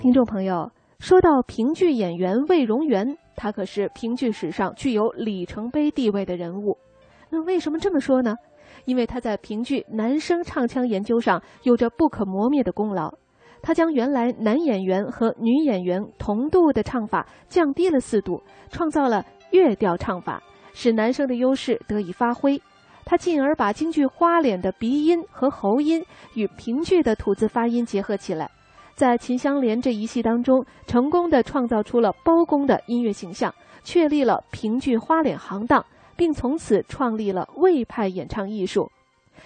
听众朋友，说到评剧演员魏荣元，他可是评剧史上具有里程碑地位的人物。那为什么这么说呢？因为他在评剧男声唱腔研究上有着不可磨灭的功劳。他将原来男演员和女演员同度的唱法降低了四度，创造了乐调唱法，使男生的优势得以发挥。他进而把京剧花脸的鼻音和喉音与评剧的吐字发音结合起来。在《秦香莲》这一戏当中，成功的创造出了包公的音乐形象，确立了评剧花脸行当，并从此创立了魏派演唱艺术。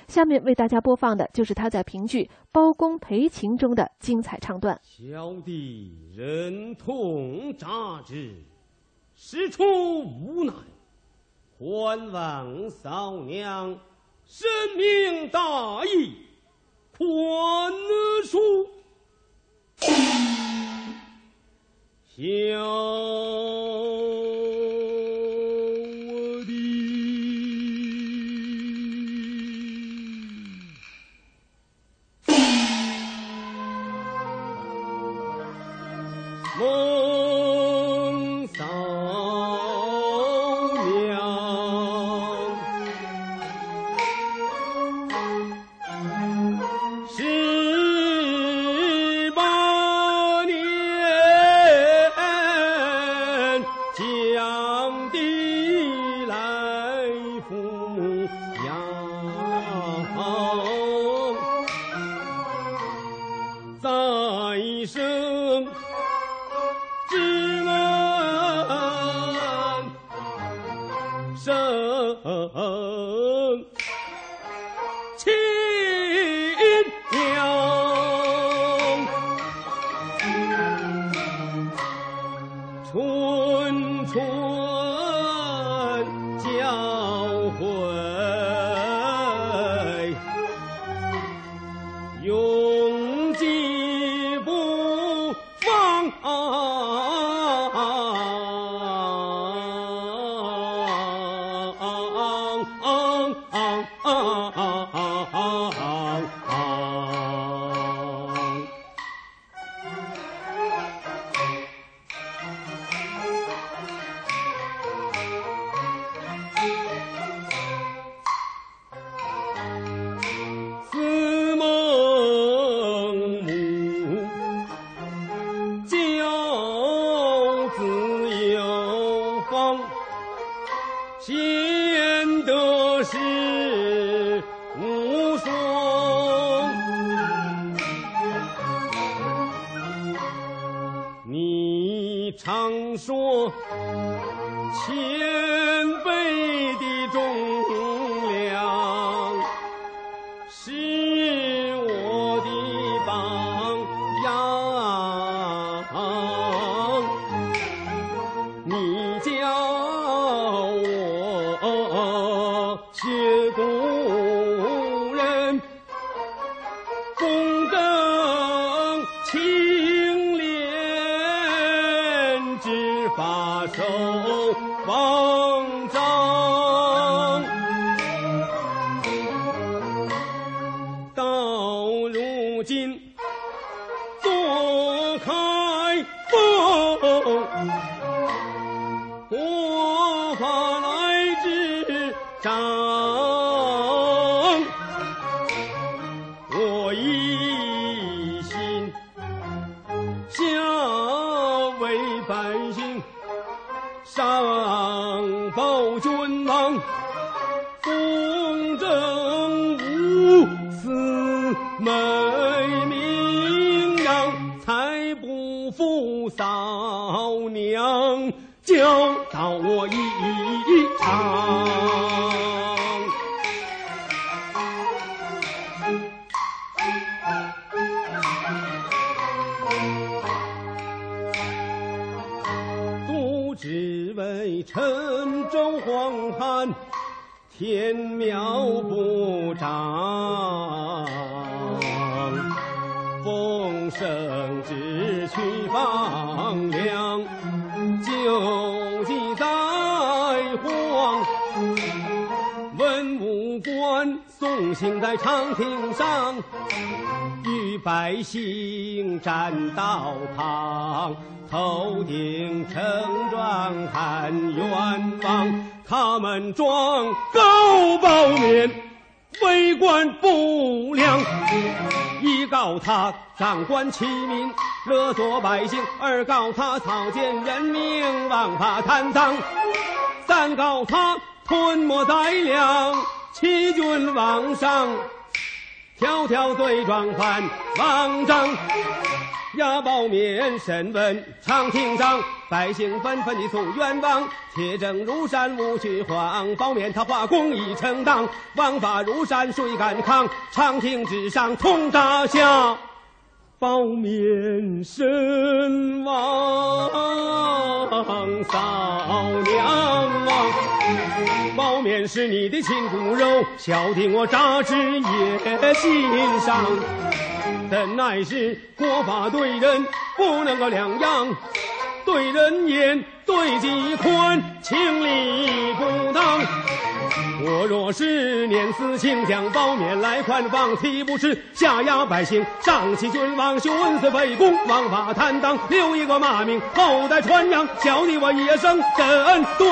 下面为大家播放的就是他在评剧《包公赔情》中的精彩唱段。小弟忍痛扎之，事出无奈，还望嫂娘深明大义，宽恕。小我的梦。要毁，永记不放。贤德是无双，你常说前辈的忠。写故百姓上报君王公正无私美名扬才不负嫂娘教导我一场。陈州荒旱天苗不长风声直去放亮旧迹在荒文武官送行在长亭上百姓站道旁，头顶城状看远望，他们装高包面，为官不良。一告他掌官欺民，勒索百姓；二告他草菅人命，枉法贪赃；三告他吞没灾粮，欺君罔上。条条罪状犯王章，押包面审问长庭上，百姓纷纷的诉冤枉。铁证如山无虚晃，包面他化公义承当，王法如山谁敢抗？长亭之上通大侠，包面身亡嫂娘啊！包面是你的亲骨肉，小弟我扎之也心伤。怎奈是国法对人不能够两样，对人严，对己宽，情理不当。我若是念死清将包勉来宽放，岂不是下压百姓，上欺君王，寻死为公，枉法贪赃，留一个骂名，后代传扬，小弟我一生真对。